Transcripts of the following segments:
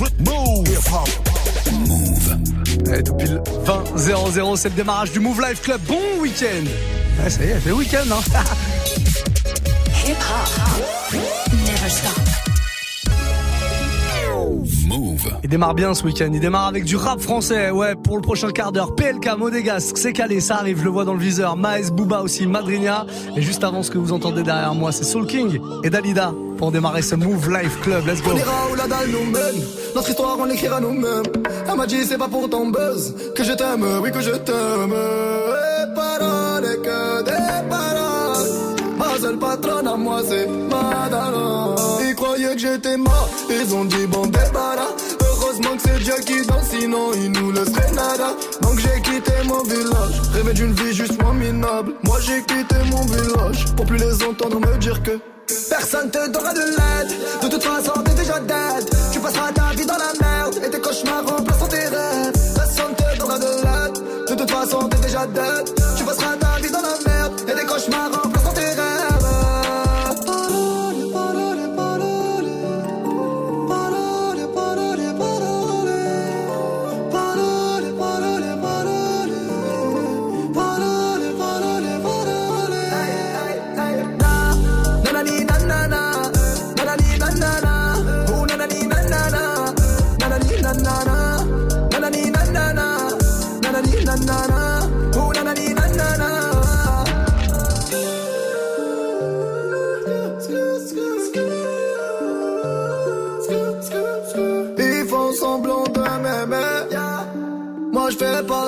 Move. Et tout pile 20 0 c'est le démarrage du Move Life Club. Bon week-end. Ouais, ça y est, c'est le week-end, hein. Hip hop. Never stop. Move. Il démarre bien ce week-end. Il démarre avec du rap français. Ouais, pour le prochain quart d'heure. PLK, Monégasque, c'est calé, ça arrive. Je le vois dans le viseur. Maes, Booba aussi, Madrinia. Et juste avant, ce que vous entendez derrière moi, c'est Soul King et Dalida pour démarrer ce Move Life Club. Let's go. On ira où la dalle nous mène. Notre histoire, on l'écrira nous-mêmes. Elle m'a dit, c'est pas pour ton buzz que je t'aime, oui, que je t'aime. Et paroles, et que des paroles. Ma seule patronne à moi, c'est Madame. Ils croyaient que j'étais mort. Ils ont dit, bon, débarras. Heureusement que c'est Dieu qui danse, sinon il nous laisserait nada. Donc j'ai quitté mon village, rêvé d'une vie juste moins minable. Moi j'ai quitté mon village, pour plus les entendre me dire que Personne te donnera de l'aide, de toute façon t'es déjà dead. Tu passeras ta vie dans la merde, et tes cauchemars remplaceront tes rêves. Personne te donnera de l'aide, de toute façon t'es déjà dead. Tu passeras ta vie dans la merde, et tes cauchemars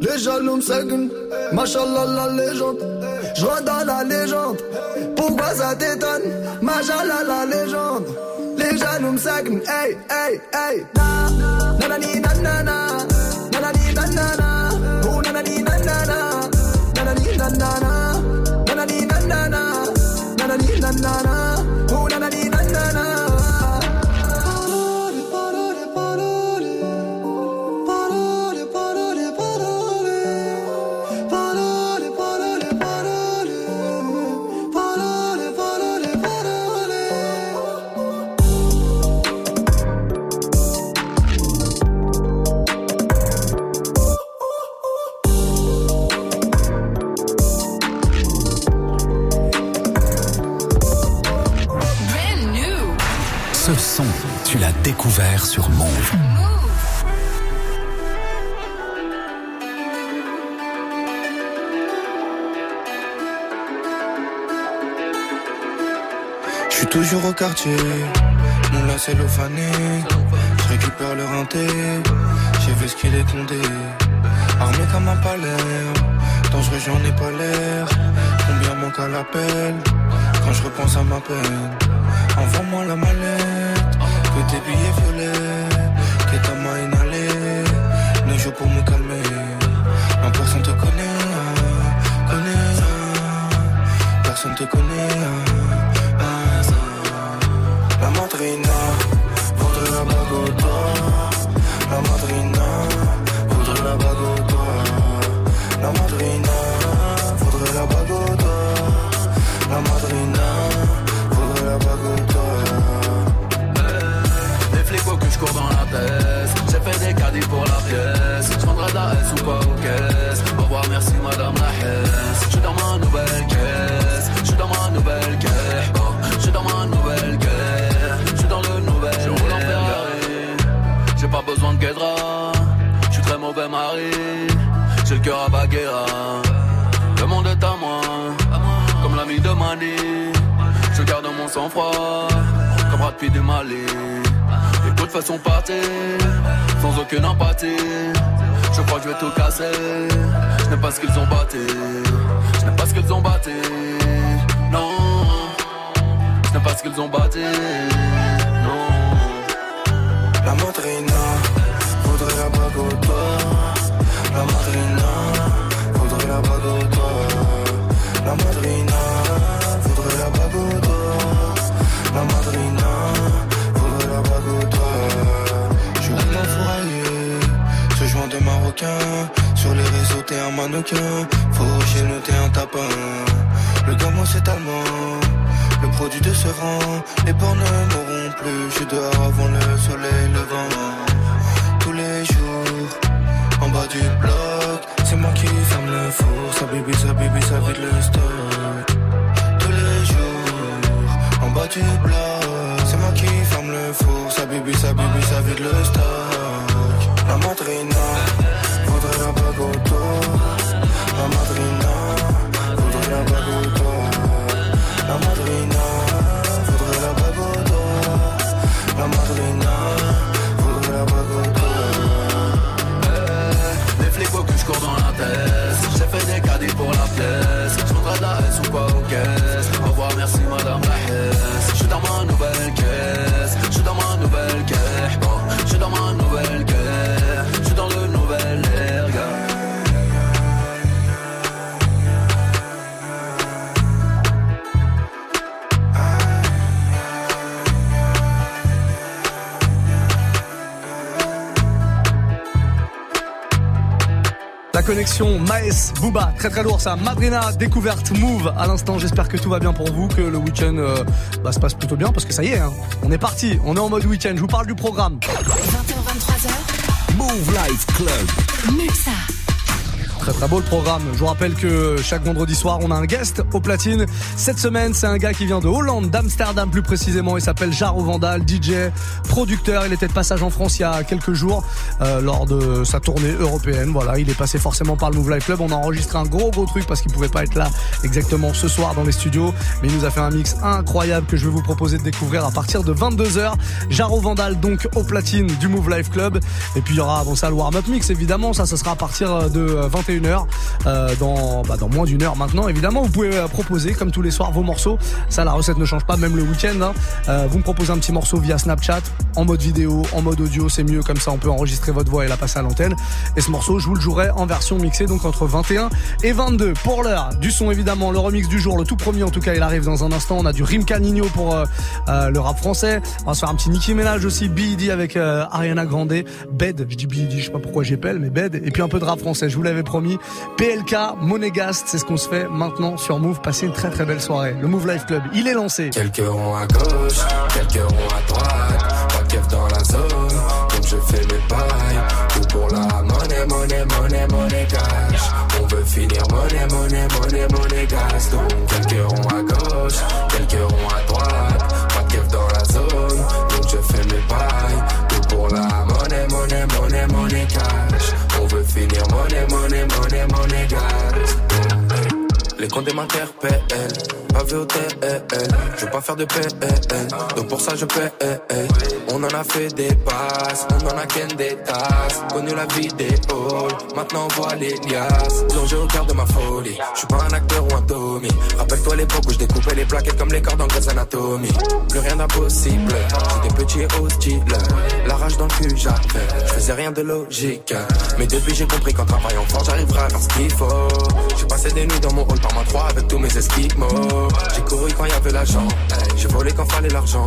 Les jaloux me la légende. Je dans la légende. Pourquoi ça t'étonne? Machallah la légende. Les jaloux me seguent, hey, hey, hey. Na, nanani, nanana. Nanani, nanana. Oh, nanani, nanana. Nanani, nanana. Nanani, nanana. Nanani, nanana. Je suis toujours au quartier, mon lacet fané. Je récupère le rinté, j'ai vu ce qu'il est condé. Armé comme un palais, dangereux j'en ai pas l'air. Combien manque à l'appel? Quand je repense à ma peine? Envoie-moi la mallette que tes billets violets, que ta main inhalée, ne joue pour me calmer. Non, personne te connaît, connaît, personne te connaît. La madrina voudrait la bague La madrina J'ai fait des caddies pour la pièce. J'vendrai la S ou pas aux caisses. Au revoir, merci madame la Hesse. J'suis dans ma nouvelle caisse. J'suis dans ma nouvelle caisse. Oh, j'suis dans ma nouvelle caisse. J'suis dans le nouvel. Je roule en Ferrari. J'ai pas besoin de guédra. J'suis très mauvais mari. J'ai le cœur à Baguera. Le monde est à moi. Comme l'ami de Mani. Je garde mon sang-froid. Comme Brad Pitt du Mali. Façon partir, sans aucune empathie. Je crois que je vais tout casser. Je n'ai pas ce qu'ils ont battu. Je n'ai pas ce qu'ils ont battu. Non, je n'ai pas ce qu'ils ont battu. Non. La madrina voudrait la bague au. La madrina voudrait la bague au. La madrina Sur les réseaux, t'es un mannequin. Faut chez nous, t'es un tapin. Le gamin, c'est allemand. Le produit de ce rang, les porcs ne mourront plus. Je suis dehors avant le soleil levant. Tous les jours, en bas du bloc, c'est moi qui ferme le four. Ça bibi, ça bibi, ça vide le stock. Tous les jours, en bas du bloc, c'est moi qui ferme le four. Ça bibi, ça bibi, ça vide le stock. La madrina voudrait la bague. La madrina voudrait la bague. La madrina voudrait la bague. La madrina voudrait la bague. Eh, Les flics au cul, je cours dans la tête. J'ai fait des caddies pour la pièce. Je voudrais de la S ou quoi aux caisses. Au revoir, merci madame connexion Maes Booba, très très lourd ça. Madrina découverte Move à l'instant. J'espère que tout va bien pour vous, que le week-end euh, bah, se passe plutôt bien parce que ça y est, hein. on est parti, on est en mode week-end. Je vous parle du programme. 20h23h, Move Life Club. Muxa. Très très beau le programme. Je vous rappelle que chaque vendredi soir, on a un guest au platine. Cette semaine, c'est un gars qui vient de Hollande, d'Amsterdam plus précisément. Il s'appelle Jaro Vandal, DJ, producteur. Il était de passage en France il y a quelques jours euh, lors de sa tournée européenne. Voilà, il est passé forcément par le Move Life Club. On a enregistré un gros gros truc parce qu'il pouvait pas être là exactement ce soir dans les studios, mais il nous a fait un mix incroyable que je vais vous proposer de découvrir à partir de 22h. Jaro Vandal donc au platine du Move Life Club. Et puis il y aura bon ça le warm up mix évidemment. Ça, ça sera à partir de 21h euh, dans bah, dans moins d'une heure maintenant. Évidemment, vous pouvez euh, proposer comme tous les soirs vos morceaux. Ça, la recette ne change pas même le week-end. Hein. Euh, vous me proposez un petit morceau via Snapchat en mode vidéo, en mode audio, c'est mieux comme ça. On peut enregistrer votre voix et la passer à l'antenne. Et ce morceau, je vous le jouerai en version mixée, donc entre 21 et 22. Pour l'heure, du son évidemment, le remix du jour, le tout premier en tout cas, il arrive dans un instant. On a du Rimka Nino pour euh, le rap français. On va se faire un petit Nicki Minaj aussi, B.E.D. avec Ariana Grande, Bed, je dis B.E.D., je sais pas pourquoi j'appelle, mais Bed. Et puis un peu de rap français, je vous l'avais promis. PLK, Monégast, c'est ce qu'on se fait maintenant sur Move. Passez une très très belle soirée. Le Move Life Club, il est lancé. Quelques ronds à gauche, quelques ronds à droite. Pas de dans la zone, donc je fais mes pailles. Tout pour la monnaie, monnaie, monnaie, monnaie cash. On veut finir monnaie, monnaie, monnaie, monnaie gas. Donc quelques ronds à gauche, quelques ronds à droite. Pas de dans la zone, donc je fais mes pailles. Finir monnaie, monnaie, monnaie, monnaie gas. Les comptes m'interpellent, pas vu au TL. Je veux pas faire de PL, donc pour ça je paie. On en a fait des passes, on en a qu'un des tasses. Connu la vie des halls, maintenant on voit les liasses. Plongé au cœur de ma folie, je suis pas un acteur ou un Tommy. Rappelle-toi l'époque où je découpais les plaquettes comme les cordes en Grey's Anatomy. Plus rien d'impossible, j'étais petit et hostile. La rage dans le cul, j'avais, je faisais rien de logique. Mais depuis j'ai compris qu'en travaillant fort, j'arriverai à faire ce qu'il faut. J'ai passé des nuits dans mon hall par ma 3 avec tous mes esquimaux. J'ai couru quand y avait l'argent, j'ai volé quand fallait l'argent.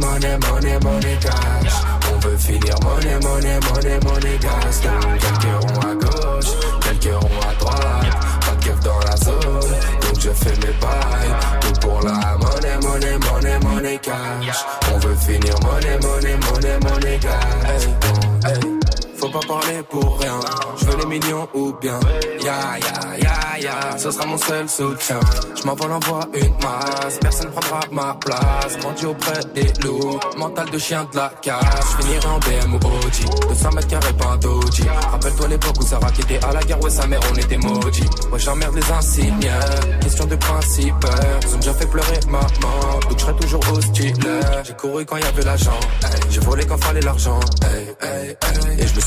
money, money, money, cash. On veut finir money, money, money, money, gas. Quelques ronds à gauche, quelques ronds à droite. Pas de keuf dans la zone, donc je fais mes bails. Tout pour la money, money, money, money, cash. On veut finir money, money, money, money, gas. Hey, hey pas parler pour rien. Je veux les millions ou bien. Ya ya ya ya, ce sera mon seul soutien. Je m'envole envoie une masse, personne prendra ma place. Grandi auprès des loups, mental de chien de la casse. Finirai en BM ou OG, 200 mètres carrés pas un. Rappelle-toi l'époque où Sarah qui était à la guerre, ouais sa mère on était maudits. Ouais j'emmerde les insignes, question de principe. Ils ont déjà fait pleurer maman, donc je serai toujours hostile. J'ai couru quand y avait l'argent, j'ai volé quand fallait l'argent. Et je me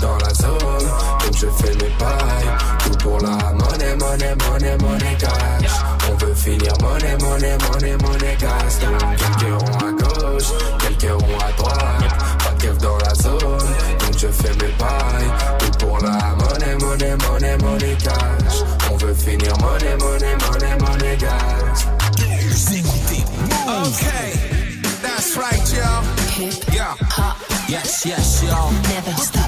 dans la zone, donc je fais mes pailles. Tout pour la monnaie, monnaie, monnaie, monnaie cash. On veut finir monnaie, monnaie, monnaie, monnaie cash. Donc quelques ronds à gauche, quelques ronds à droite, pas de dans la zone, donc je fais mes pailles. Tout pour la monnaie, monnaie, monnaie, monnaie cash. On veut finir monnaie, monnaie, monnaie, monnaie cash. Okay, that's right, y'all. Yeah. Yes, yes, y'all. Never stop.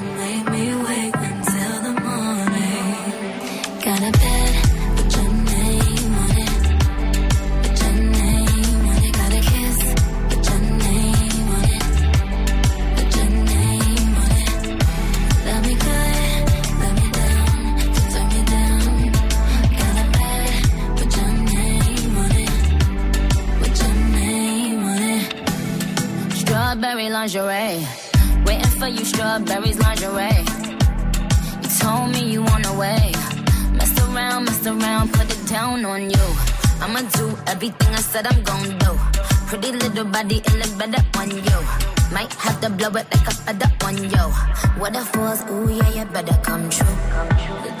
Lingerie. Waiting for you, strawberries lingerie. You told me you on the way. Mess around, mess around, put it down on you. I'ma do everything I said I'm gon' do. Pretty little body, it look better on you. Might have to blow it like a feather on you. What if was, ooh yeah, you better come true.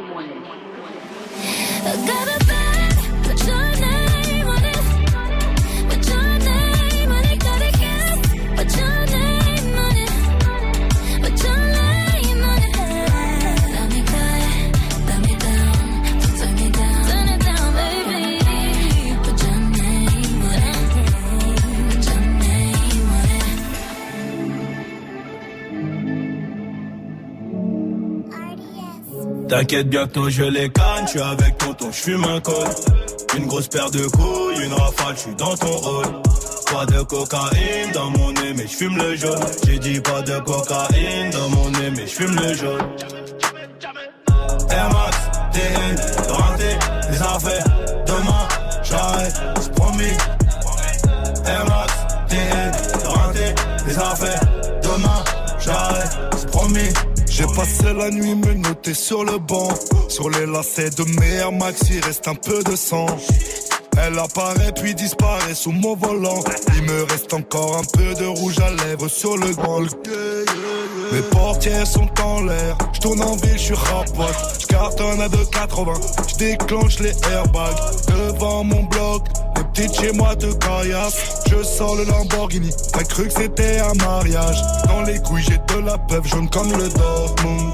Got a T'inquiète bientôt je les canne, je suis avec tonton, je fume un col. Une grosse paire de couilles, une rafale, je suis dans ton rôle. Pas de cocaïne dans mon nez, mais je fume le jaune. J'ai dit pas de cocaïne dans mon nez, mais je fume le jaune. Passé la nuit me noter sur le banc. Sur les lacets de mer Max, il reste un peu de sang. Elle apparaît puis disparaît sous mon volant. Il me reste encore un peu de rouge à lèvres sur le grand. Mes portières sont en l'air, je tourne en ville, je suis rapote, je cartonne à 2,80, je déclenche les airbags devant mon bloc, les petites chez moi de caillasse, je sors le Lamborghini, t'as cru que c'était un mariage, dans les couilles j'ai de la peuple jaune comme le Dortmund,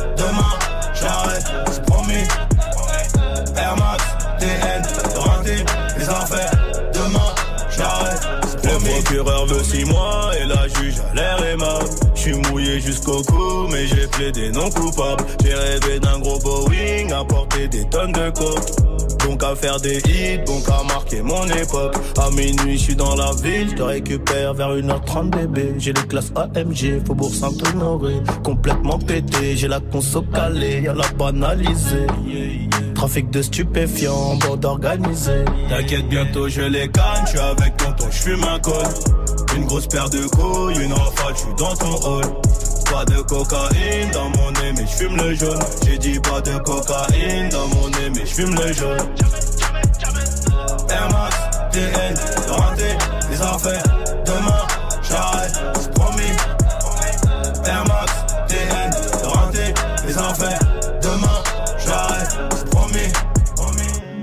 Air Max, TN, raté, les affaires. Demain, j'arrête. Le procureur veut 6 mois et la juge a l'air aimable. Je suis mouillé jusqu'au cou, mais j'ai plaidé non coupable. J'ai rêvé d'un gros Boeing, à porter des tonnes de coke. Donc à faire des hits, donc à marquer mon époque. À minuit, je suis dans la ville, je te récupère vers 1h30 bébé. J'ai les classes AMG, Faubourg Saint-Honoré. Complètement pété, j'ai la conso calée, y'a la banalisée. Trafic de stupéfiants, bande organisée. T'inquiète, bientôt je les canne, je suis avec tonton, je fume un col. Une grosse paire de couilles, une rafale, je suis dans ton hall. Pas de cocaïne dans mon nez, mais je fume le jaune. J'ai dit pas de cocaïne dans mon nez, mais je fume le jaune. Air Max, TN, les affaires. Demain, j'arrête, promis. Air Max, TN, les affaires.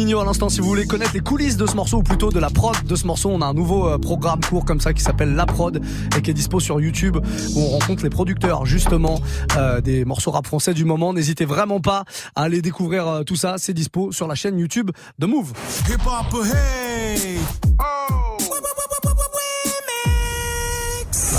À l'instant. Si vous voulez connaître les coulisses de ce morceau ou plutôt de la prod de ce morceau, on a un nouveau euh, programme court comme ça qui s'appelle La Prod et qui est dispo sur YouTube où on rencontre les producteurs justement euh, des morceaux rap français du moment. N'hésitez vraiment pas à aller découvrir euh, tout ça. C'est dispo sur la chaîne YouTube de Move.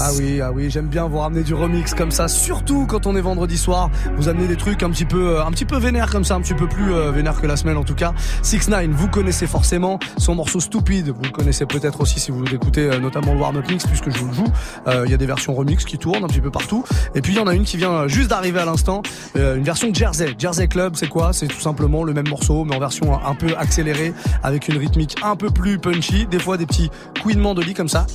Ah oui, ah oui, j'aime bien vous ramener du remix comme ça, surtout quand on est vendredi soir. Vous amenez des trucs un petit peu, euh, un petit peu vénère comme ça, un petit peu plus euh, vénère que la semaine en tout cas. 6 9 vous connaissez forcément son morceau Stupide. Vous le connaissez peut-être aussi si vous écoutez euh, notamment le warm-up mix puisque je vous le joue. Il y a des versions remix qui tournent un petit peu partout. Et puis il y en a une qui vient juste d'arriver à l'instant, une version Jersey. Jersey Club, c'est quoi? C'est tout simplement le même morceau mais en version un peu accélérée avec une rythmique un peu plus punchy. Des fois des petits couinements de lit comme ça.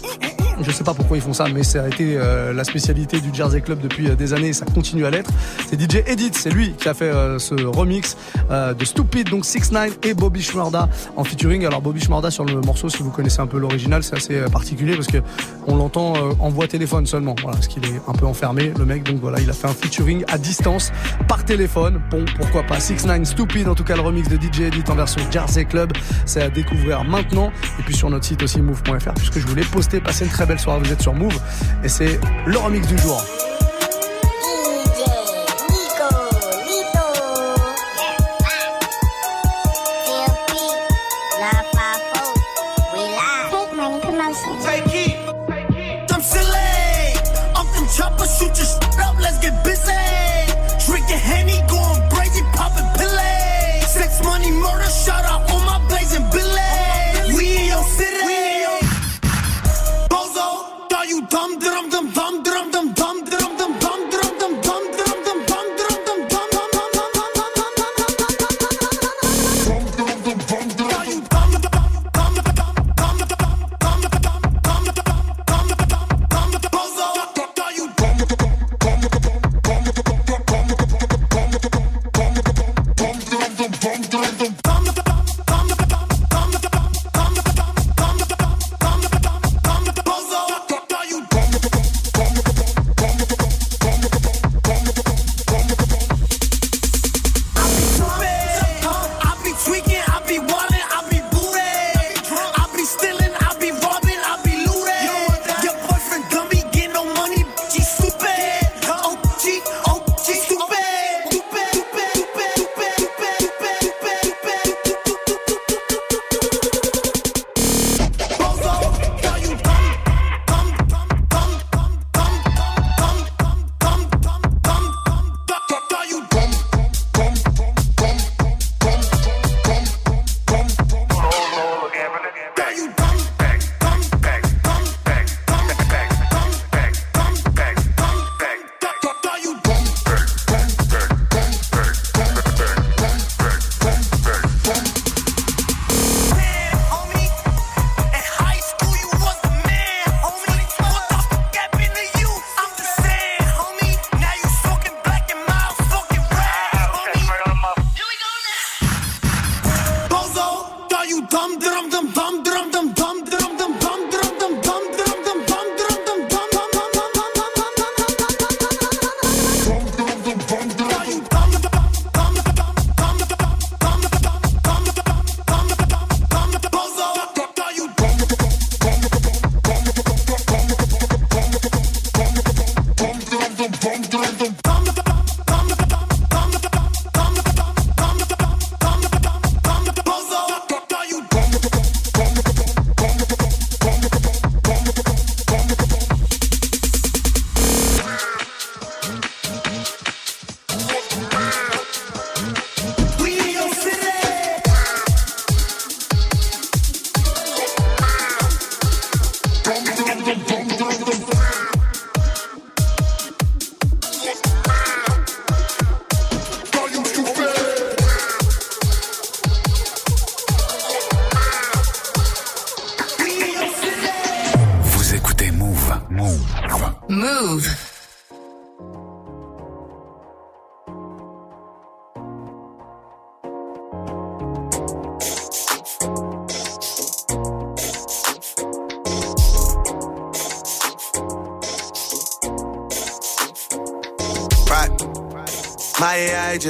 Je sais pas pourquoi ils font ça, mais ça a été euh, la spécialité du Jersey Club depuis euh, des années et ça continue à l'être. C'est DJ Edit, c'est lui qui a fait euh, ce remix de Stupid, donc 6 9 et Bobby Schmurda en featuring. Alors Bobby Schmurda sur le morceau, si vous connaissez un peu l'original, c'est assez particulier parce que on l'entend en voix téléphone seulement. Voilà, parce qu'il est un peu enfermé, le mec. Donc voilà, il a fait un featuring à distance par téléphone. Bon, pourquoi pas 6 9 Stupid, en tout cas le remix de DJ Edit en version Jersey Club, c'est à découvrir maintenant. Et puis sur notre site aussi move.fr, puisque je voulais poster, passer une très belle soirée. Vous êtes sur Move et c'est le remix du jour.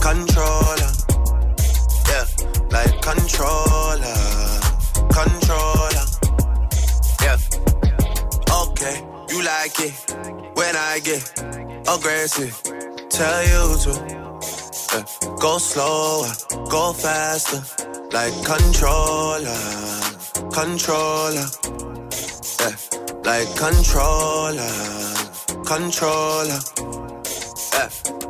controller. Yeah, like controller, controller. Yeah. Okay, you like it when I get aggressive. Tell you to yeah. go slower, go faster. Like controller, controller. Yeah, like controller, controller. Yeah.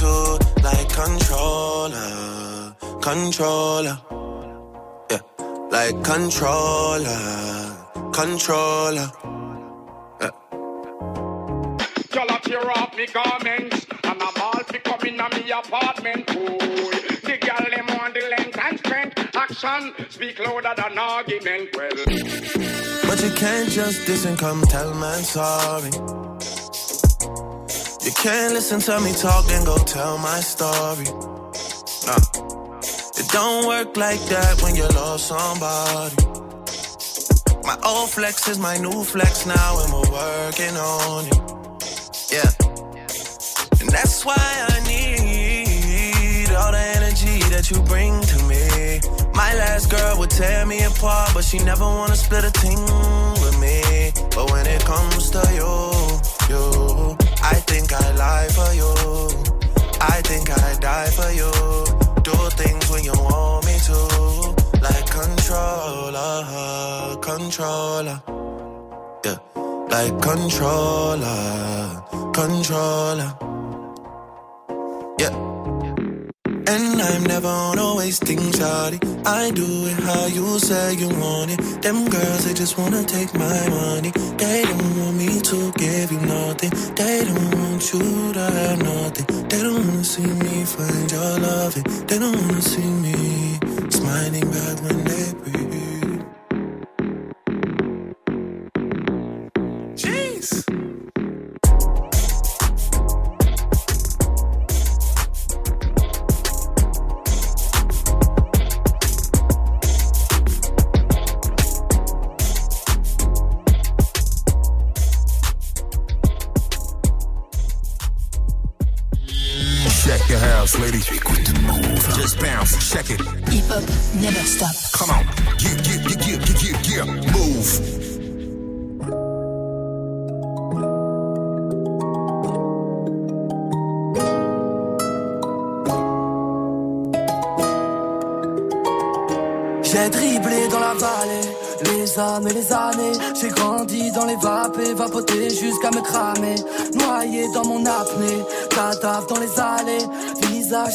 to. Like controller, controller. Yeah, like controller, controller. Yeah. Y'all tear off me garments And I'm all fi come in me apartment Ooh, the girl them want the length and strength Action speak louder than argument Well But you can't just diss and come tell man sorry. You can't listen to me talk and go tell my story. Nah. It don't work like that when you love somebody. My old flex is my new flex now, and we're working on it. Yeah. And that's why I need all the energy that you bring to me. My last girl would tear me apart, but she never wanna split a thing with me. But when it comes to you, you, I think I lie for you. I think I die for you. Do things when you want me to, like controller, controller. Yeah, like controller, controller. Yeah. And I'm never on a wasting shawty. I do it how you say you want it. Them girls, they just wanna take my money. They don't want me to give you nothing. They don't want you to have nothing. They don't wanna see me find your loving. They don't wanna see me smiling back when they breathe.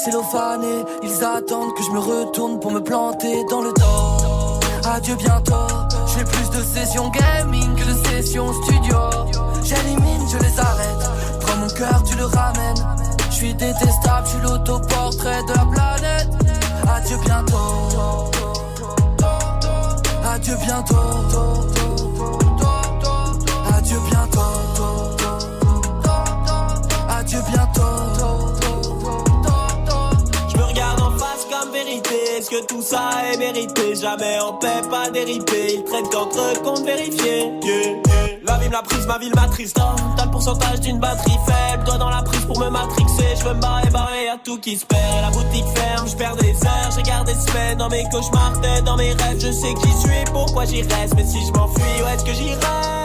Ils attendent que je me retourne pour me planter dans le dos. Adieu bientôt, j'ai plus de sessions gaming que de sessions studio. J'élimine, je les arrête. Prends mon cœur, tu le ramènes. Je suis détestable, je suis l'autoportrait de la planète. Adieu bientôt. Adieu bientôt. Que tout ça est mérité Jamais en paix, pas déripé. Ils traitent qu'entre compte vérifié. La vie me l'a prise, ma ville m'attriste. T'as le pourcentage d'une batterie faible. Doigt dans la prise pour me matrixer. Je veux me barrer, barrer, y'a tout qui se perd. La boutique ferme, je perds des heures. J'ai gardé des semaines dans mes cauchemars, tête dans mes rêves. Je sais qui je suis, pourquoi j'y reste. Mais si je m'enfuis, où est-ce que j'irai?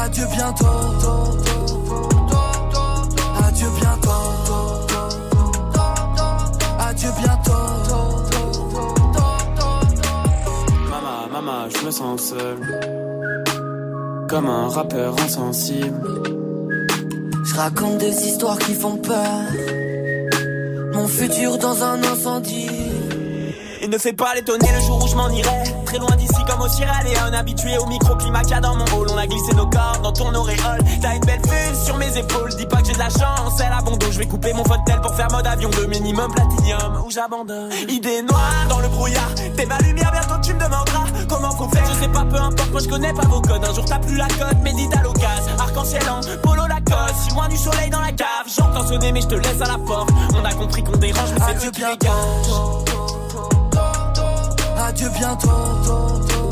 Adieu bientôt. Adieu bientôt. Adieu bientôt. Maman, maman, je me sens seul. Comme un rappeur insensible. Je raconte des histoires qui font peur. Mon futur dans un incendie. Il ne fait pas l'étonner le jour où je m'en irai. Très loin d'ici comme au Sierra Leone. Habitué au microclimat qu'il y a dans mon hall. On a glissé nos corps dans ton auréole. T'as une belle fuse sur mes épaules. Dis pas que j'ai de la chance, elle a bon dos. Je vais couper mon fauteuil pour faire mode avion de minimum platinium. Ou j'abandonne? Idée noire dans le brouillard. T'es ma lumière, bientôt tu me demanderas comment faut faire. Je sais pas, peu importe, moi je connais pas vos codes. Un jour t'as plus la cote, médite à l'occasion. Arc-en-ciel en polo Lacoste. Si loin du soleil dans la cave. J'entends sonner, mais je te laisse à la porte. On a compris qu'on dérange, mais c'est Dieu qui dégage. Adieu bientôt.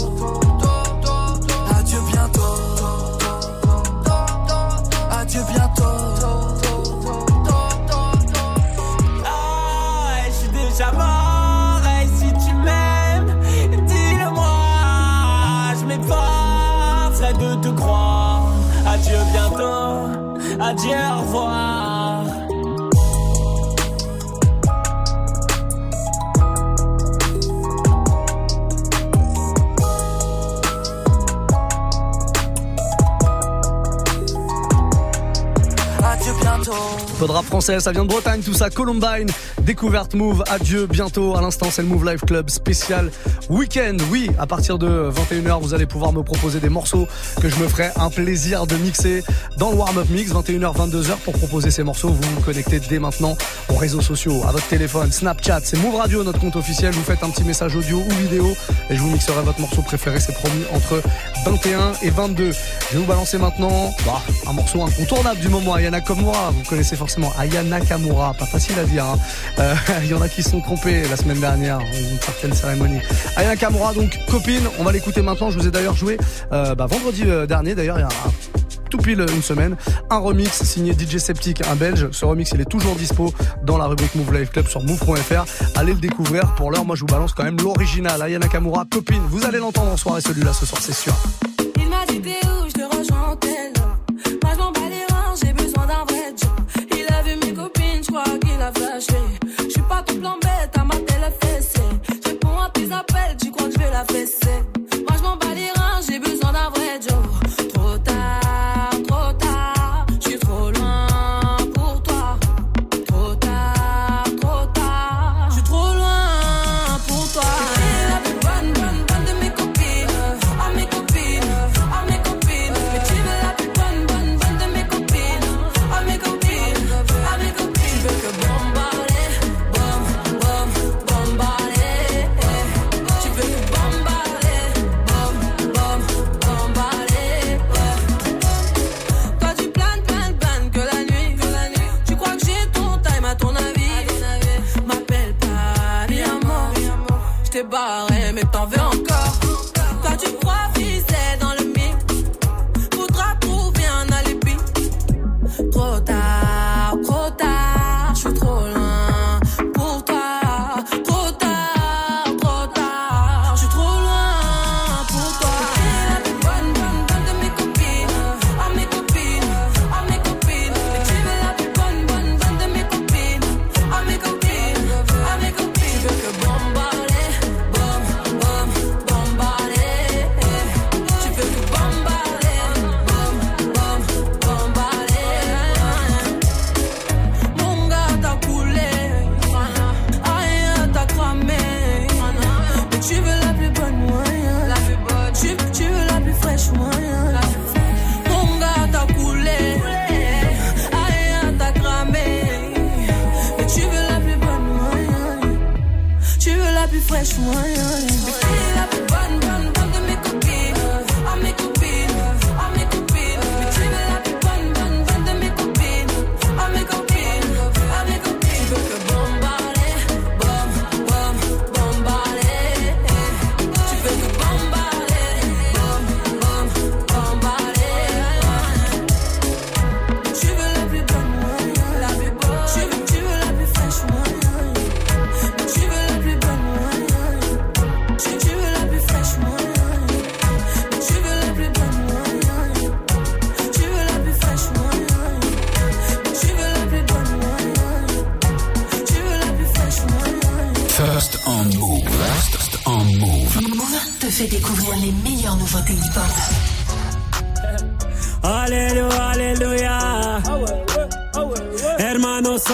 Ça vient de Bretagne, tout ça. Columbine, découverte Move, adieu bientôt. À l'instant, c'est le Move Live Club spécial week-end. Oui, à partir de 21h, vous allez pouvoir me proposer des morceaux que je me ferai un plaisir de mixer dans le warm-up mix. 21h, 22h pour proposer ces morceaux. Vous vous connectez dès maintenant aux réseaux sociaux, à votre téléphone, Snapchat, c'est Move Radio, notre compte officiel. Vous faites un petit message audio ou vidéo et je vous mixerai votre morceau préféré. C'est promis entre 21 et 22. Je vais vous balancer maintenant bah, un morceau incontournable du moment, Ayana Nakamura. Vous connaissez forcément Ayana Nakamura, pas facile à dire. hein. Euh, Il y en a qui se sont trompés la semaine dernière dans une certaine cérémonie. Ayana Nakamura, donc copine, on va l'écouter maintenant. Je vous ai d'ailleurs joué euh, bah, vendredi euh, dernier, d'ailleurs, il y a un tout pile une semaine. Un remix signé DJ Septic, un belge. Ce remix, il est toujours dispo dans la rubrique Move Live Club sur move.fr. Allez le découvrir. Pour l'heure, moi, je vous balance quand même l'original. Ayana Nakamura, copine. Vous allez l'entendre en soirée celui-là ce soir, c'est sûr. Il je Tes appels, tu crois que je vais la fesser. Moi je m'en bats les reins, j'ai besoin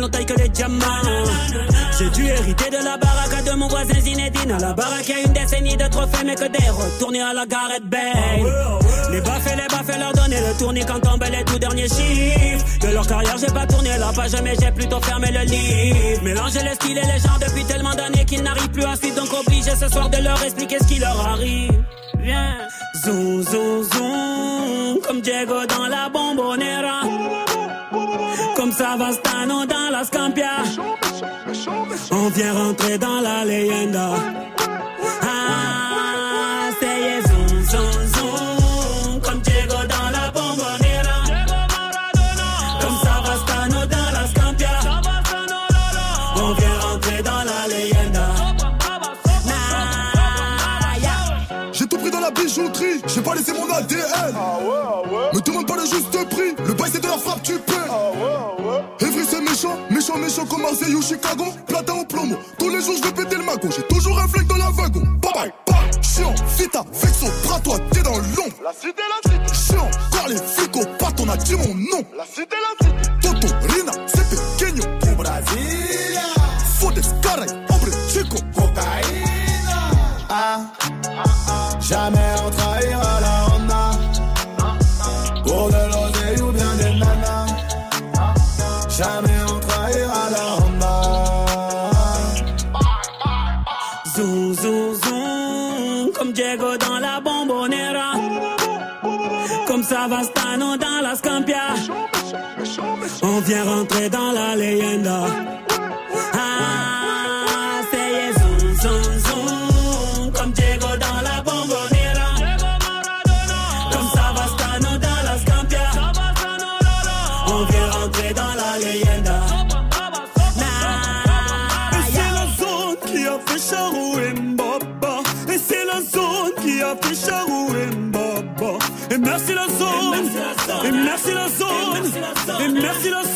Que diamants. J'ai dû hériter de la baraque de mon voisin Zinedine. À la baraque, y a une décennie de trophées, mais que des retournés à la Gareth Bale. Les baffes les baffes, leur donner le tournis quand tombent les tout derniers chiffres. De leur carrière, j'ai pas tourné la page, mais j'ai plutôt fermé le livre. Mélanger les styles et les gens depuis tellement d'années qu'ils n'arrivent plus à suivre, donc obligé ce soir de leur expliquer ce qui leur arrive. Viens, zoom, zoom, zoom, comme Diego dans la bombonera. Comme Savastano dans la Scampia. On vient rentrer dans la leyenda. La j'ai pas laissé mon ADN. Me demande pas le juste prix, le bail c'est de leur frappe, tu paies. Evry c'est méchant, méchant, méchant comme Marseille ou Chicago. Platin au plomo, tous les jours je vais péter le magot. J'ai toujours un flingue dans la wagon. Bye bye, bye. Chiant, vita, vexo, bras toi, t'es dans l'ombre. La cité, la cité. Chiant, quand les flics au pattes, on a dit mon nom. La cité, la cité. On vient rentrer dans la leyenda. Ah, c'est zoom, zoom, zoom, comme Diego dans la bombonera. Comme Savastano dans la Scampia. On vient rentrer dans la leyenda. Et c'est la zone qui a fait Charou et Mbaba. Et c'est la zone qui a fait Charou et Mbaba. Et merci la zone. Et merci la zone. Et merci la zone.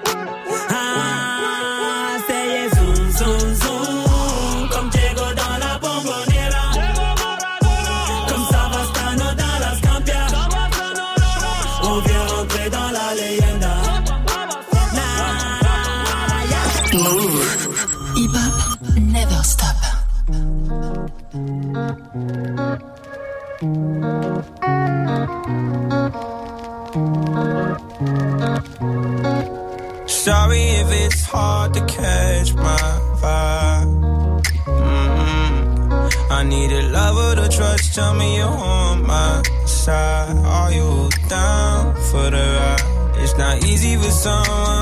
someone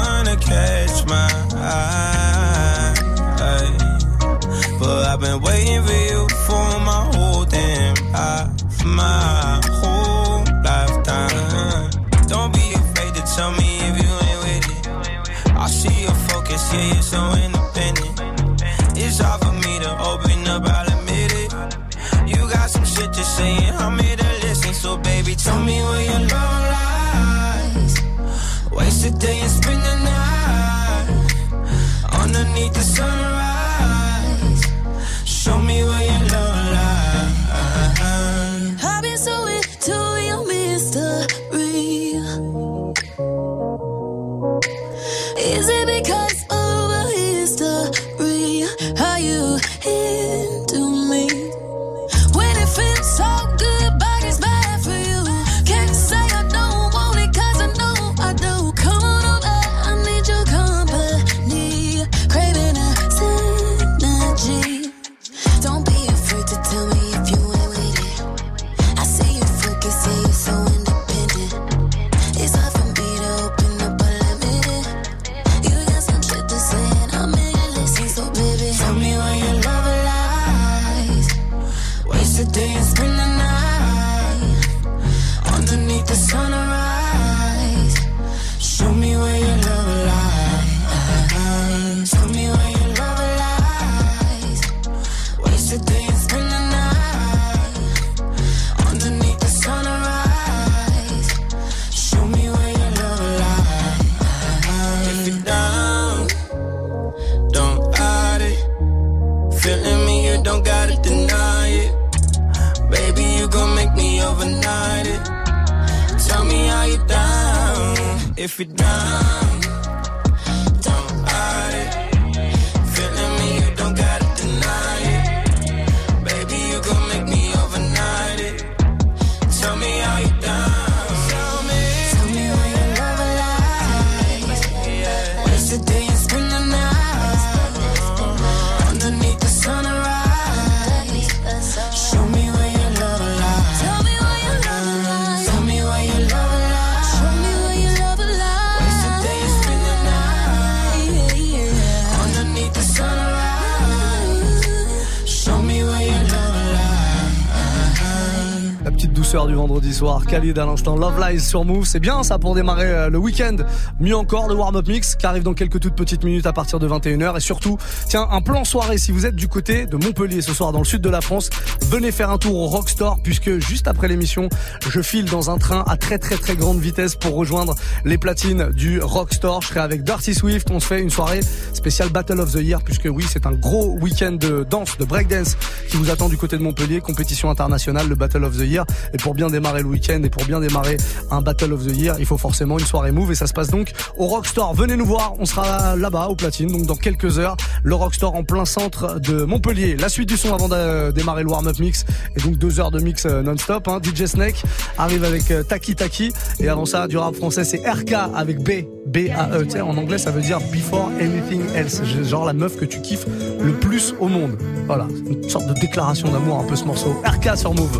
petite douceur du vendredi soir, Khalid à l'instant, Love Lies sur Move, c'est bien ça pour démarrer euh, le week-end. Mieux encore, le warm-up mix qui arrive dans quelques toutes petites minutes à partir de 21h. Et surtout, tiens, un plan soirée si vous êtes du côté de Montpellier ce soir dans le sud de la France, venez faire un tour au Rockstore puisque juste après l'émission, je file dans un train à très très très grande vitesse pour rejoindre les platines du Rockstore. Je serai avec Dirty Swift, on se fait une soirée spéciale Battle of the Year puisque oui, c'est un gros week-end de danse, de breakdance qui vous attend du côté de Montpellier, compétition internationale, le Battle of the Year. Et pour bien démarrer le week-end et pour bien démarrer un Battle of the Year, il faut forcément une soirée move et ça se passe donc au Rockstore. Venez nous voir, on sera là-bas au platine, donc dans quelques heures, le Rockstore en plein centre de Montpellier. La suite du son avant de démarrer le warm-up mix et donc deux heures de mix euh, non-stop. Hein. DJ Snake arrive avec euh, Taki Taki et avant ça, du rap français, c'est RK avec B, B-A-E. Tu sais, en anglais, ça veut dire Before Anything Else. Genre la meuf que tu kiffes le plus au monde. Voilà, une sorte de déclaration d'amour un peu ce morceau. RK sur Move.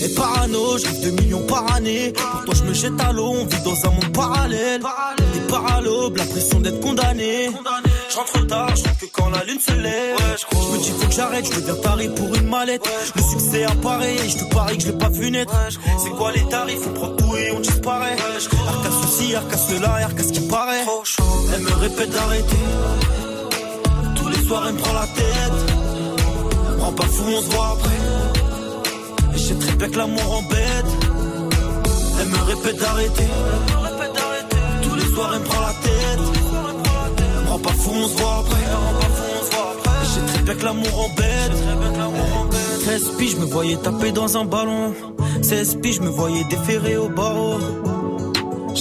Et parano, je rêve de millions par année. Pour toi, je me jette à l'eau, on vit dans un monde parallèle. Des paralobes, la pression d'être condamné. Je rentre tard, je que quand la lune se lève. je me dis, faut que j'arrête, je deviens taré pour une mallette. Le succès apparaît, et je te parie que je l'ai pas vu naître. C'est quoi les tarifs, on prend tout et on disparaît. Arca ceci, arca cela, arca ce qui paraît. Elle me répète d'arrêter. Tous les soirs, elle me prend la tête. Prends pas fou, on se voit après. Et je sais très bien que l'amour embête. Elle me répète d'arrêter. Tous les soirs, elle me prend la tête. Prends pas fou, on se voit après. Et je sais très bien que l'amour embête. 13 piges, je me voyais taper dans un ballon. 16 piges, je me voyais déférer au barreau.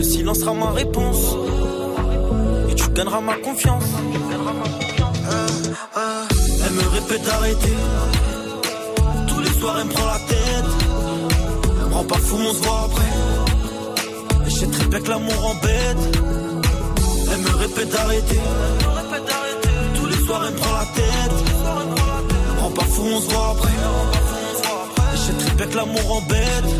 Le silence sera ma réponse. Et tu gagneras ma confiance. Elle me répète d'arrêter. Tous les soirs, elle me prend la tête. Elle me rend pas fou, on se voit après. Et je sais très bien que l'amour embête. Elle me répète d'arrêter. Tous les soirs, elle me prend la tête. Elle me rend pas fou, on se voit après. Et je sais très bien que l'amour embête.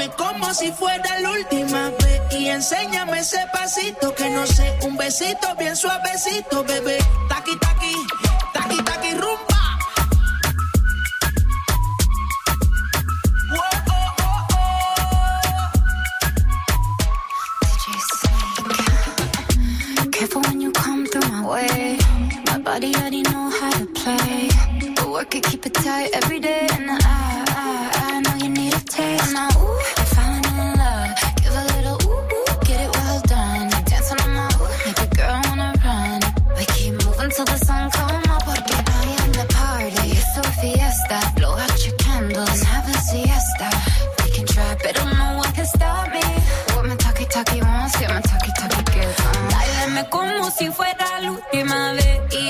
Báilame como si fuera la última vez y enséñame ese pasito que no sé, un besito bien suavecito, bebé. Taqui taqui, taqui taqui rumba. Careful when you come through my way. My body already know how to play. But work it, keep it tight every day. And I, taste. Ooh, I'm falling in love. Give a little ooh, ooh get it well done. Dancing on ooh, make a girl wanna run. We keep moving till the sun up, the party. It's a fiesta.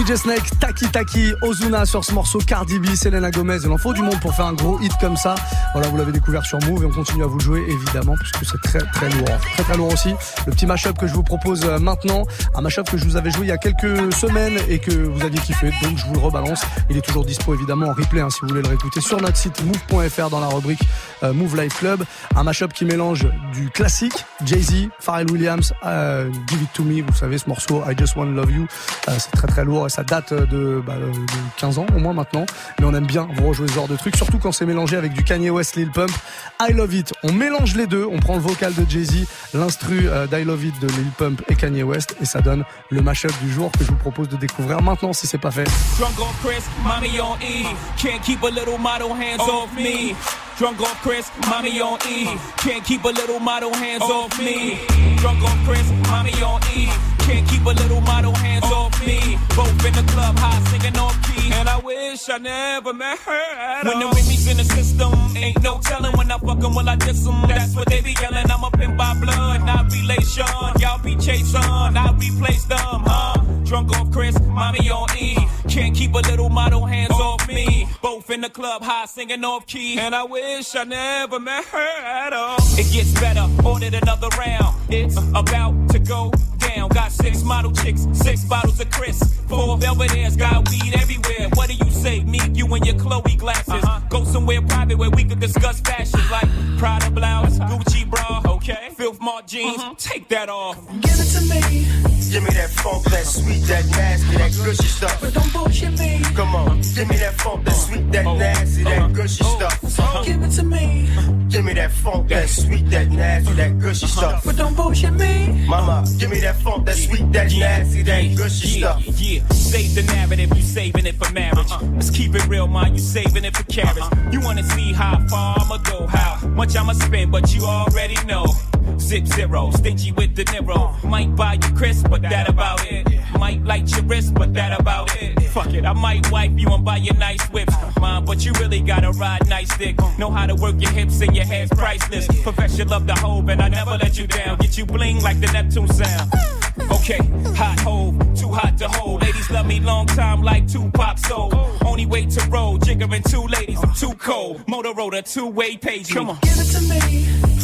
DJ Snake, Taki Taki, Ozuna sur ce morceau, Cardi B, Selena Gomez. Il en faut du monde pour faire un gros hit comme ça. Voilà, vous l'avez découvert sur Move et on continue à vous jouer évidemment puisque c'est très très lourd. Très très lourd aussi. Le petit mashup que je vous propose euh, maintenant, un mashup que je vous avais joué il y a quelques semaines et que vous aviez kiffé, donc je vous le rebalance. Il est toujours dispo évidemment en replay hein, si vous voulez le réécouter sur notre site move.fr dans la rubrique euh, Move Life Club. Un mashup qui mélange du classique, Jay-Z, Pharrell Williams, euh, Give It To Me, vous savez ce morceau, I Just Wanna Love You. C'est très très lourd ça date de, bah, de 15 ans au moins maintenant. Mais on aime bien vous rejouer ce genre de trucs, surtout quand c'est mélangé avec du Kanye West, Lil Pump. I Love It, on mélange les deux, on prend le vocal de Jay-Z, l'instru euh, d'I Love It de Lil Pump et Kanye West et ça donne le mashup du jour que je vous propose de découvrir maintenant si c'est pas fait. Drunk on Chris, mommy on E. Can't keep a little model hands off me. Drunk on Chris, mommy on E. Can't keep a little model hands off me. Drunk on Chris, mommy on E. Can't keep a little model hands oh. off me. Both in the club, high singing off key. And I wish I never met her at When the Remy's in the system, ain't no telling when I fuck 'em, will I diss 'em. That's what they be yelling. I'm up in by blood, not relation. Y'all be chasing, I replace them, huh? Drunk off Chris, mommy on E. Can't keep a little model hands oh. off me. Both in the club, high singing off key. And I wish I never met her at all. It gets better, ordered another round. It's about to go down. Got six model chicks, six bottles of Chris. Four Belvedere's, got weed everywhere. What do you say? Me, you, and your Chloe glasses. Uh-huh. Go somewhere private where we could discuss fashion like Prada blouse, uh-huh. Gucci bra, okay? Filth Mart jeans, mm-hmm. take that off. Give it to me. Give me that funk, that sweet, that nasty, that gushy stuff. But don't bullshit me. Come on, give me that funk, that sweet, that oh. nasty, that uh-huh. gushy oh. stuff. Give it to me. Give me that funk, that sweet, that nasty, that gushy stuff. But don't bullshit me. Mama, give me that funk, that sweet, that nasty, that gushy yeah, stuff. Yeah, save the narrative, you saving it for marriage. Uh-uh. Let's keep it real, man, you saving it for carriage. Uh-uh. You wanna see how far I'ma go, how much I'ma spend, but you already know. Zip zero, stingy with the Nero. Uh-uh. Might buy you crisp, but that about it. Might light your wrist, but that about it. I might wipe you and buy you nice whips. Mom, but you really gotta ride nice dick. Know how to work your hips and your head's priceless. Profession love the hoe, and I never let you down. Get you bling like the Neptune sound. Okay, hot hole, too hot to hold. Ladies love me long time like Tupac soul. Only way to roll, jiggering two ladies, I'm too cold. Motorola, two-way page. Come on. Give it to me.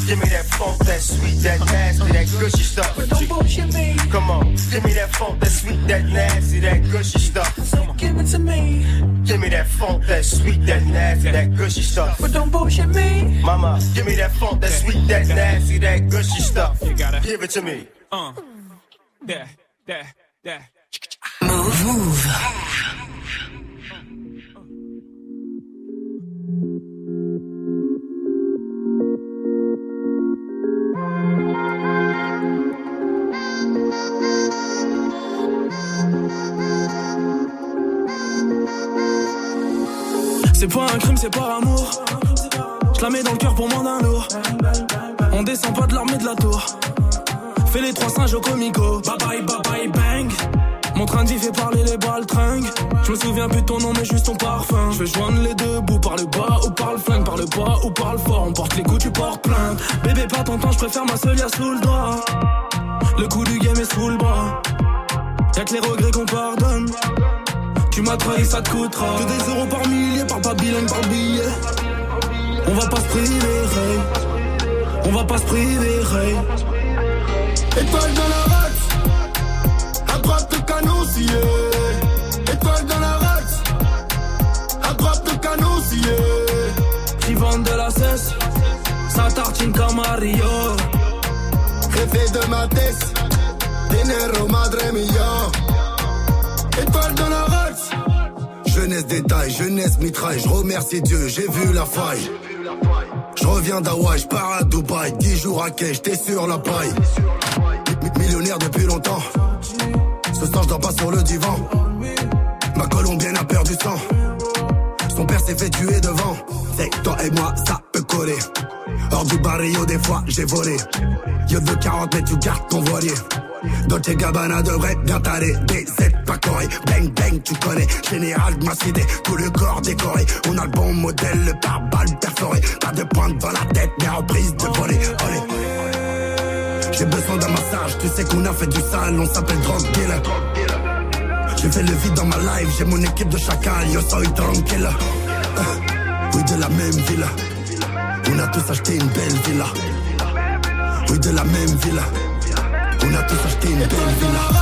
Give me that funk, that sweet, that nasty, that gushy stuff. But don't bullshit me. Come on, give me that funk, that sweet, that nasty, that gushy stuff. So Give it to me. Give me that funk, that sweet, that nasty, that gushy stuff. But don't bullshit me. Mama, give me that funk, that sweet, that nasty, that gushy stuff. You gotta give it to me. Uh, there, there, there. Move. Move. C'est pas un crime, c'est par amour. Je la mets dans le cœur pour moins d'un lourd. On descend pas de l'armée de la tour. Fais les trois singes au comico. Bye bye, bye bye, bang. Mon train vie fait parler les baltringues. Je me souviens plus de ton nom, mais juste ton parfum. Je vais joindre les deux bouts par le bas ou par le flingue, par le bas ou par le fort. On porte les coups, tu portes plainte. Bébé, pas ton temps, je préfère ma seule sous le doigt. Le coup du game est sous le bras. Y'a que les regrets qu'on pardonne. Tu m'as trahi, ça te coûtera. Que des euros par millier, par pas bilingue, par billet. On va pas se priver. On va pas se priver. Étoile dans la race, à droite le canon. Étoile dans la race, à droite le canon de la cesse, ça tartine comme Mario. De ma tête, dinero madre mia. Étoile dans la. Jeunesse détail, jeunesse mitraille, je remercie Dieu, j'ai vu la faille. Je reviens d'Hawaï, je pars à Dubaï, 10 jours à quai, j'étais sur la paille. Mi- Millionnaire depuis longtemps, ce soir je dors pas sur le divan. Ma colombienne a perdu sang, son père s'est fait tuer devant. C'est toi et moi, ça peut coller. Hors du barrio, des fois j'ai volé. Yo de 40 mais tu gardes ton voilier. Dolce Gabbana devrait bien t'aller. D7 pas coré, bang bang tu connais. Général de ma cité, tout le corps décoré. On a le bon modèle, le pare-balles perforé. Pas de pointe dans la tête, mais reprise de voler. Olé. J'ai besoin d'un massage, tu sais qu'on a fait du sale, on s'appelle drug dealer. J'ai fait le vide dans ma life, j'ai mon équipe de chacal, yo soy tranquille. Euh, Oui, de la même villa. On a tous acheté une belle villa. Oui, de la même villa. On a tous acheté une belle villa.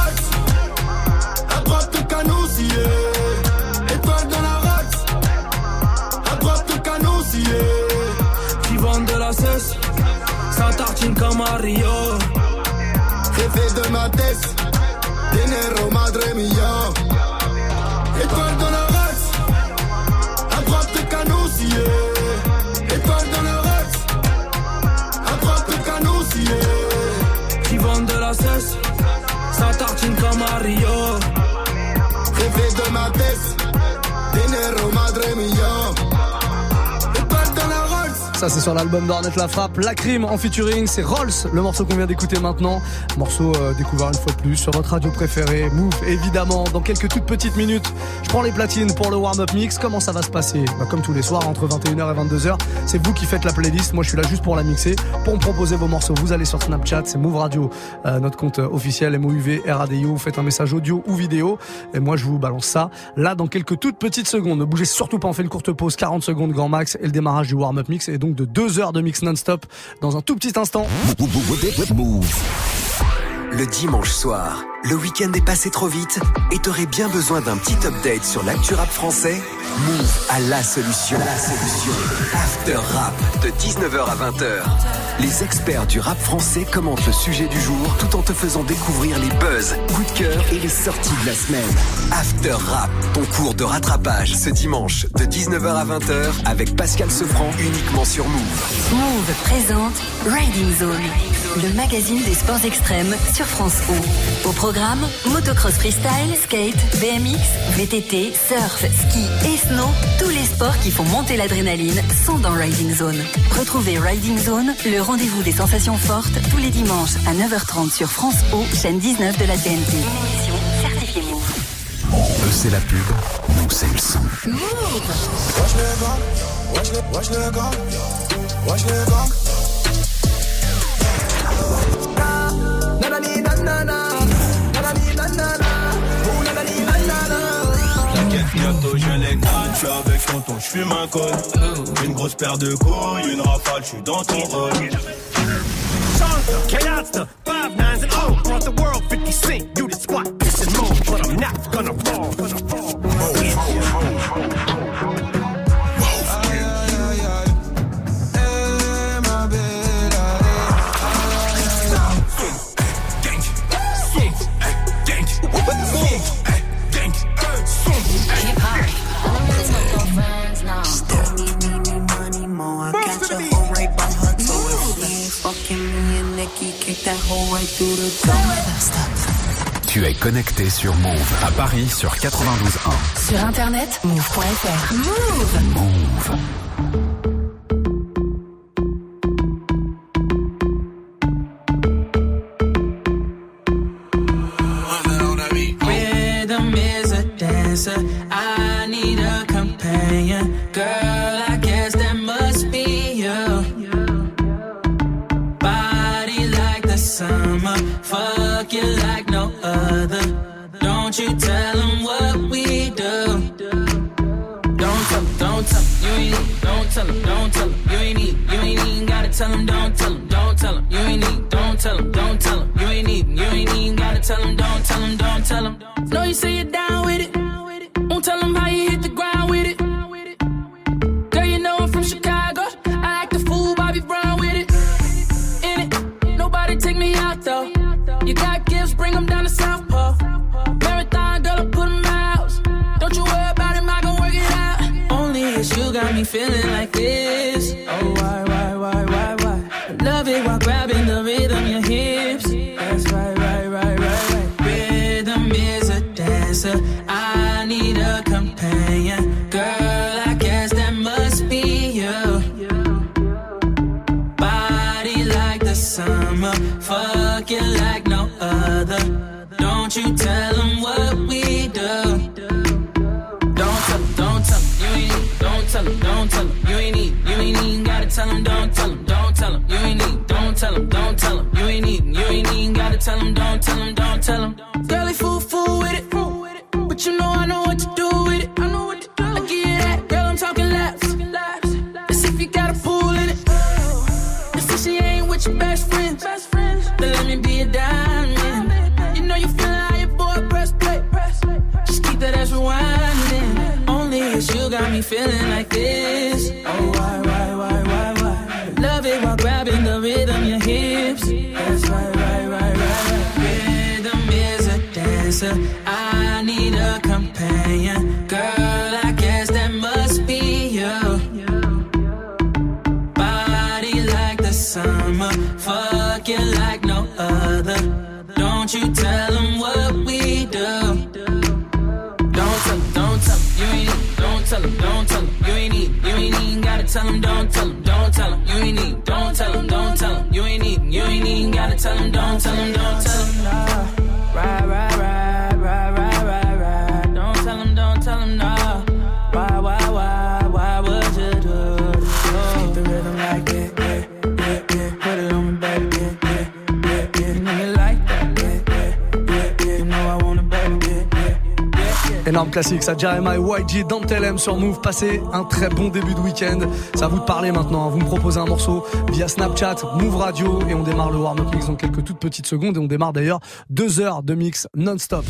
Ça tartine comme à Rio. Jefe de ma tête. Dinero madre mia Étoile dans tartine comme à Rio. Jefe tête Dinero madre mia Ça c'est sur l'album d'Ornette La Frappe, La Crime en featuring, c'est Rolls, le morceau qu'on vient d'écouter maintenant. Morceau euh, découvert une fois de plus sur votre radio préférée, Move évidemment. Dans quelques toutes petites minutes, je prends les platines pour le warm-up mix. Comment ça va se passer? Bah, Comme tous les soirs, entre 21h et 22h, c'est vous qui faites la playlist. Moi je suis là juste pour la mixer, pour me proposer vos morceaux. Vous allez sur Snapchat, c'est Move Radio, euh, notre compte officiel MOUV RADIO. Vous faites un message audio ou vidéo et moi je vous balance ça là dans quelques toutes petites secondes. Ne bougez surtout pas, on fait une courte pause, 40 secondes grand max et le démarrage du warm-up mix et donc de 2 heures de mix non-stop dans un tout petit instant. Le dimanche soir, le week-end est passé trop vite et t'aurais bien besoin d'un petit update sur l'actu rap français? Move à la solution. La solution. After Rap de 19h à 20h. Les experts du rap français commentent le sujet du jour tout en te faisant découvrir les buzz, coups de cœur et les sorties de la semaine. After Rap, ton cours de rattrapage ce dimanche de 19h à 20h avec Pascal Sefranc uniquement sur Move. Move présente Riding Zone, le magazine des sports extrêmes sur France O. motocross freestyle, skate, BMX, VTT, surf, ski et snow, tous les sports qui font monter l'adrénaline sont dans Riding Zone. Retrouvez Riding Zone, le rendez-vous des sensations fortes, tous les dimanches à 9h30 sur France O, chaîne 19 de la TNT. Une émission certifiée Move. Eux, c'est la pub, nous, c'est le son. Nanani bientôt je suis avec tonton, je fume un col. Une grosse paire de couilles, une rafale, je suis dans ton rôle. Kenasta, five nines and oh, across the world, 50 cent, you the squat, piss and moan, but I'm not gonna fall. Tu es connecté sur Move à Paris sur 92.1. Sur internet, move.fr. Move Move. Rhythm is a dancer. I summer. Fuck you like no other. Don't you tell 'em what we do. Don't tell 'em, don't tell 'em, you ain't need, don't tell 'em, don't tell 'em, you ain't need, you ain't even gotta tell 'em, don't tell 'em, don't tell 'em, you ain't need, don't tell 'em, don't tell 'em, you ain't need, you ain't even gotta tell him, don't tell him, don't tell him. I need a companion. Girl, I guess that must be you. Body like the summer, fucking like no other. Don't you tell them what we do. Don't tell 'em, don't tell 'em, you ain't don't tell don't tell you ain't need, you ain't even gotta tell 'em, don't tell 'em, don't tell 'em, you ain't need, don't tell don't tell you ain't need, you ain't even gotta tell don't tell don't tell Énorme classique, ça Jeremiah YG dans M sur Move. Passez un très bon début de week-end. À vous de parler maintenant. hein. Vous me proposez un morceau via Snapchat, Move Radio et on démarre le warm-up mix dans quelques toutes petites secondes et on démarre d'ailleurs deux heures de mix non-stop.